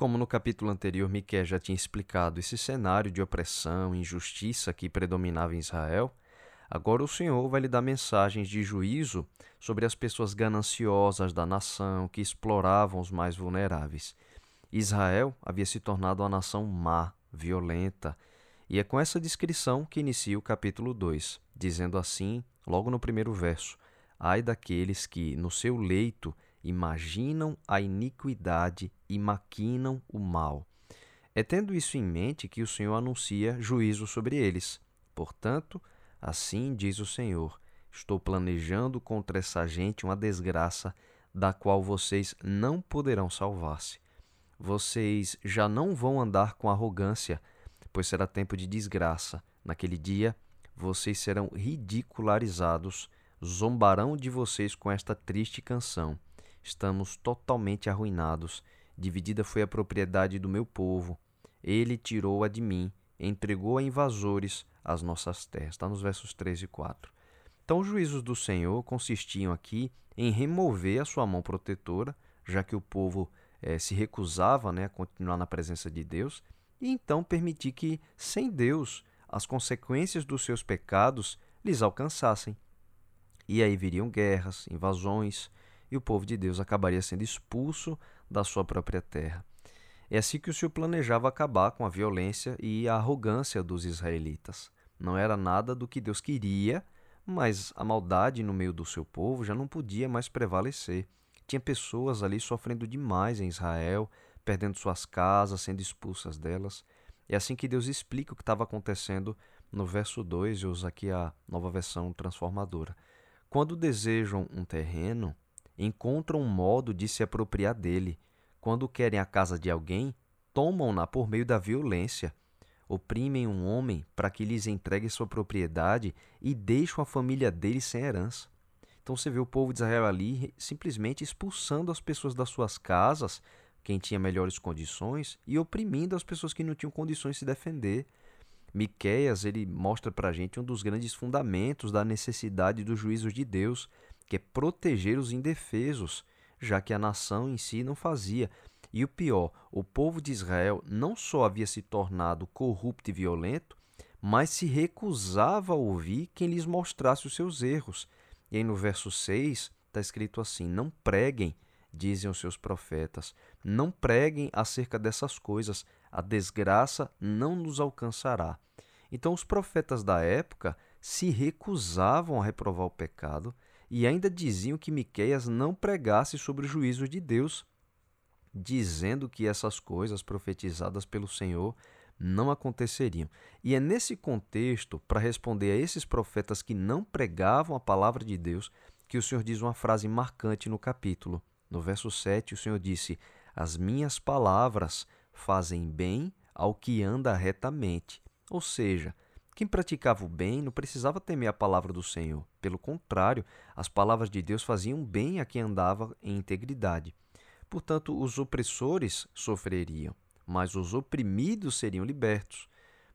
Como no capítulo anterior Miquel já tinha explicado esse cenário de opressão e injustiça que predominava em Israel, agora o Senhor vai lhe dar mensagens de juízo sobre as pessoas gananciosas da nação que exploravam os mais vulneráveis. Israel havia se tornado uma nação má, violenta, e é com essa descrição que inicia o capítulo 2, dizendo assim, logo no primeiro verso: Ai daqueles que, no seu leito, imaginam a iniquidade e maquinam o mal. É tendo isso em mente que o Senhor anuncia juízo sobre eles. Portanto, assim diz o Senhor: Estou planejando contra essa gente uma desgraça da qual vocês não poderão salvar-se. Vocês já não vão andar com arrogância pois será tempo de desgraça. Naquele dia, vocês serão ridicularizados, zombarão de vocês com esta triste canção. Estamos totalmente arruinados. Dividida foi a propriedade do meu povo. Ele tirou-a de mim, entregou a invasores as nossas terras. Está nos versos 3 e 4. Então, os juízos do Senhor consistiam aqui em remover a sua mão protetora, já que o povo eh, se recusava né, a continuar na presença de Deus, e então permitir que, sem Deus, as consequências dos seus pecados lhes alcançassem. E aí viriam guerras, invasões, e o povo de Deus acabaria sendo expulso da sua própria terra. É assim que o Senhor planejava acabar com a violência e a arrogância dos israelitas. Não era nada do que Deus queria, mas a maldade no meio do seu povo já não podia mais prevalecer. Tinha pessoas ali sofrendo demais em Israel, perdendo suas casas, sendo expulsas delas. É assim que Deus explica o que estava acontecendo no verso 2, eu uso aqui a nova versão transformadora. Quando desejam um terreno, encontram um modo de se apropriar dele. Quando querem a casa de alguém, tomam-na por meio da violência. Oprimem um homem para que lhes entregue sua propriedade e deixam a família dele sem herança. Então você vê o povo de Israel ali simplesmente expulsando as pessoas das suas casas quem tinha melhores condições e oprimindo as pessoas que não tinham condições de se defender. Miqueias ele mostra para a gente um dos grandes fundamentos da necessidade dos juízos de Deus, que é proteger os indefesos, já que a nação em si não fazia. E o pior, o povo de Israel não só havia se tornado corrupto e violento, mas se recusava a ouvir quem lhes mostrasse os seus erros. E aí no verso 6 está escrito assim: Não preguem dizem os seus profetas. Não preguem acerca dessas coisas, a desgraça não nos alcançará. Então, os profetas da época se recusavam a reprovar o pecado e ainda diziam que Miqueias não pregasse sobre o juízo de Deus, dizendo que essas coisas profetizadas pelo Senhor não aconteceriam. E é nesse contexto, para responder a esses profetas que não pregavam a palavra de Deus, que o Senhor diz uma frase marcante no capítulo. No verso 7, o Senhor disse: As minhas palavras fazem bem ao que anda retamente. Ou seja, quem praticava o bem não precisava temer a palavra do Senhor. Pelo contrário, as palavras de Deus faziam bem a quem andava em integridade. Portanto, os opressores sofreriam, mas os oprimidos seriam libertos.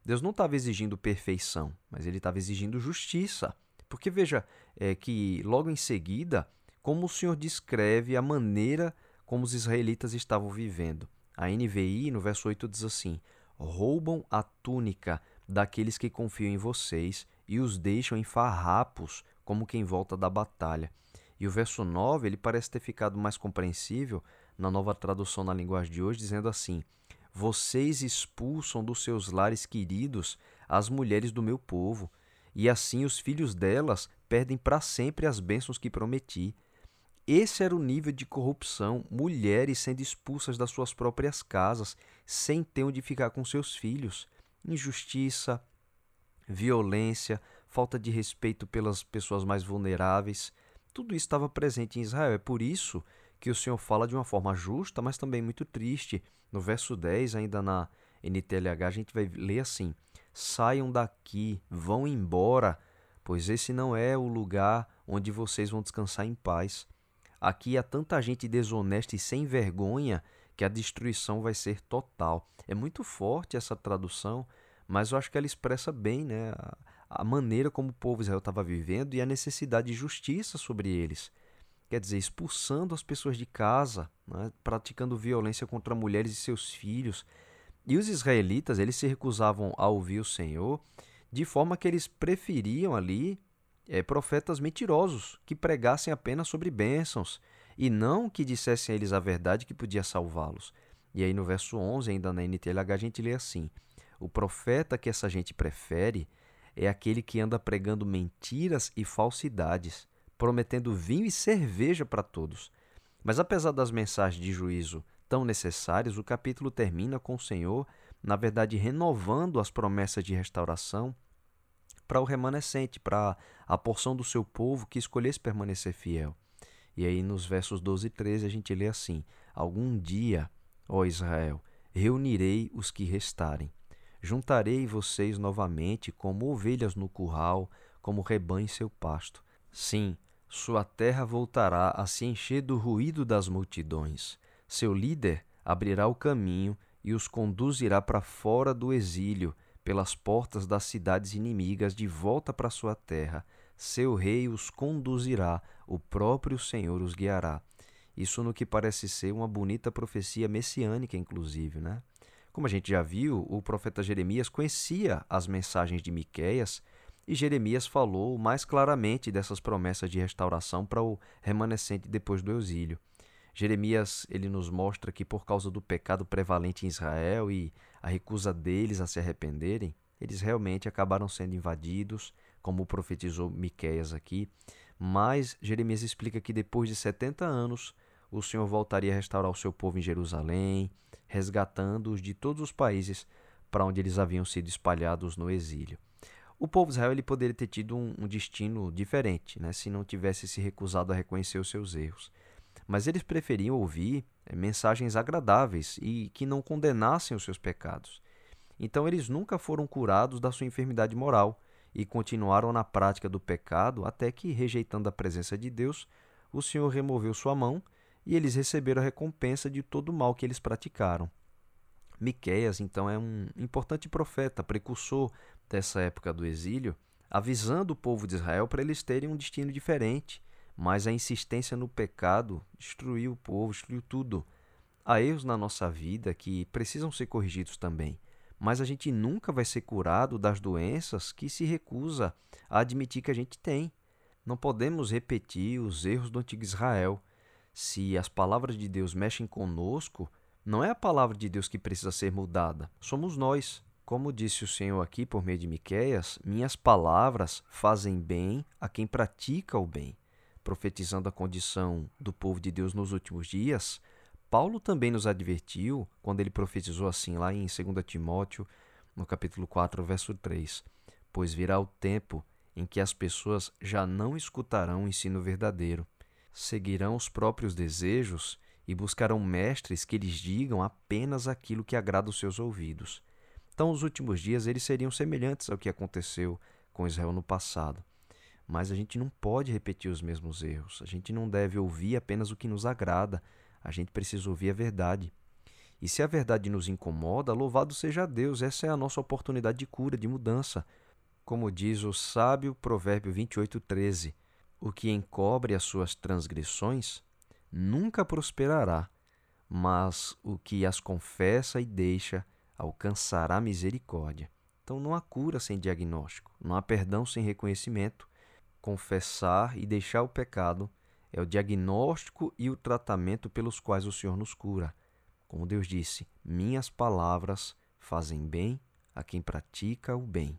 Deus não estava exigindo perfeição, mas ele estava exigindo justiça. Porque veja é, que logo em seguida como o Senhor descreve a maneira como os israelitas estavam vivendo. A NVI, no verso 8, diz assim: roubam a túnica daqueles que confiam em vocês e os deixam em farrapos, como quem volta da batalha. E o verso 9, ele parece ter ficado mais compreensível na nova tradução na linguagem de hoje, dizendo assim: Vocês expulsam dos seus lares queridos as mulheres do meu povo, e assim os filhos delas perdem para sempre as bênçãos que prometi. Esse era o nível de corrupção, mulheres sendo expulsas das suas próprias casas, sem ter onde ficar com seus filhos. Injustiça, violência, falta de respeito pelas pessoas mais vulneráveis. Tudo isso estava presente em Israel. É por isso que o Senhor fala de uma forma justa, mas também muito triste. No verso 10, ainda na NTLH, a gente vai ler assim: Saiam daqui, vão embora, pois esse não é o lugar onde vocês vão descansar em paz. Aqui há tanta gente desonesta e sem vergonha que a destruição vai ser total. É muito forte essa tradução, mas eu acho que ela expressa bem né, a, maneira como o povo Israel estava vivendo e a necessidade de justiça sobre eles. quer dizer, expulsando as pessoas de casa, né, praticando violência contra mulheres e seus filhos. E os israelitas, eles se recusavam a ouvir o Senhor, de forma que eles preferiam ali é, profetas mentirosos, que pregassem apenas sobre bênçãos, e não que dissessem a eles a verdade que podia salvá-los. E aí no verso 11, ainda na NTLH, a gente lê assim: O profeta que essa gente prefere é aquele que anda pregando mentiras e falsidades, prometendo vinho e cerveja para todos. Mas apesar das mensagens de juízo tão necessárias, o capítulo termina com o Senhor, na verdade, renovando as promessas de restauração para o remanescente, para a porção do seu povo que escolhesse permanecer fiel. E aí nos versos 12 e 13 a gente lê assim: Algum dia, ó Israel, reunirei os que restarem. Juntarei vocês novamente como ovelhas no curral, como rebanho em seu pasto. Sim, sua terra voltará a se encher do ruído das multidões. Seu líder abrirá o caminho e os conduzirá para fora do exílio, pelas portas das cidades inimigas, de volta para sua terra. Seu rei os conduzirá, o próprio Senhor os guiará. Isso no que parece ser uma bonita profecia messiânica, inclusive, né? Como a gente já viu, o profeta Jeremias conhecia as mensagens de Miqueias e Jeremias falou mais claramente dessas promessas de restauração para o remanescente depois do exílio. Jeremias ele nos mostra que por causa do pecado prevalente em Israel e a recusa deles a se arrependerem, eles realmente acabaram sendo invadidos, como profetizou Miqueias aqui. Mas Jeremias explica que depois de 70 anos, o Senhor voltaria a restaurar o seu povo em Jerusalém, resgatando-os de todos os países para onde eles haviam sido espalhados no exílio. O povo de Israel ele poderia ter tido um, um destino diferente, né, se não tivesse se recusado a reconhecer os seus erros. Mas eles preferiam ouvir é, mensagens agradáveis e que não condenassem os seus pecados. Então eles nunca foram curados da sua enfermidade moral e continuaram na prática do pecado até que, rejeitando a presença de Deus, o Senhor removeu sua mão e eles receberam a recompensa de todo o mal que eles praticaram. Miqueias, então, é um importante profeta, precursor dessa época do exílio, avisando o povo de Israel para eles terem um destino diferente, mas a insistência no pecado destruiu o povo, destruiu tudo. Há erros na nossa vida que precisam ser corrigidos também, mas a gente nunca vai ser curado das doenças que se recusa a admitir que a gente tem. Não podemos repetir os erros do antigo Israel se as palavras de Deus mexem conosco, não é a palavra de Deus que precisa ser mudada, somos nós. Como disse o Senhor aqui por meio de Miqueias, minhas palavras fazem bem a quem pratica o bem. Profetizando a condição do povo de Deus nos últimos dias, Paulo também nos advertiu quando ele profetizou assim lá em 2 Timóteo, no capítulo 4, verso 3: Pois virá o tempo em que as pessoas já não escutarão o ensino verdadeiro, seguirão os próprios desejos e buscarão mestres que lhes digam apenas aquilo que agrada os seus ouvidos. Então, os últimos dias eles seriam semelhantes ao que aconteceu com Israel no passado. Mas a gente não pode repetir os mesmos erros. A gente não deve ouvir apenas o que nos agrada. A gente precisa ouvir a verdade. E se a verdade nos incomoda, louvado seja Deus. Essa é a nossa oportunidade de cura, de mudança. Como diz o sábio Provérbio 28, 13. O que encobre as suas transgressões nunca prosperará, mas o que as confessa e deixa alcançará misericórdia. Então não há cura sem diagnóstico, não há perdão sem reconhecimento. Confessar e deixar o pecado é o diagnóstico e o tratamento pelos quais o Senhor nos cura. Como Deus disse: Minhas palavras fazem bem a quem pratica o bem.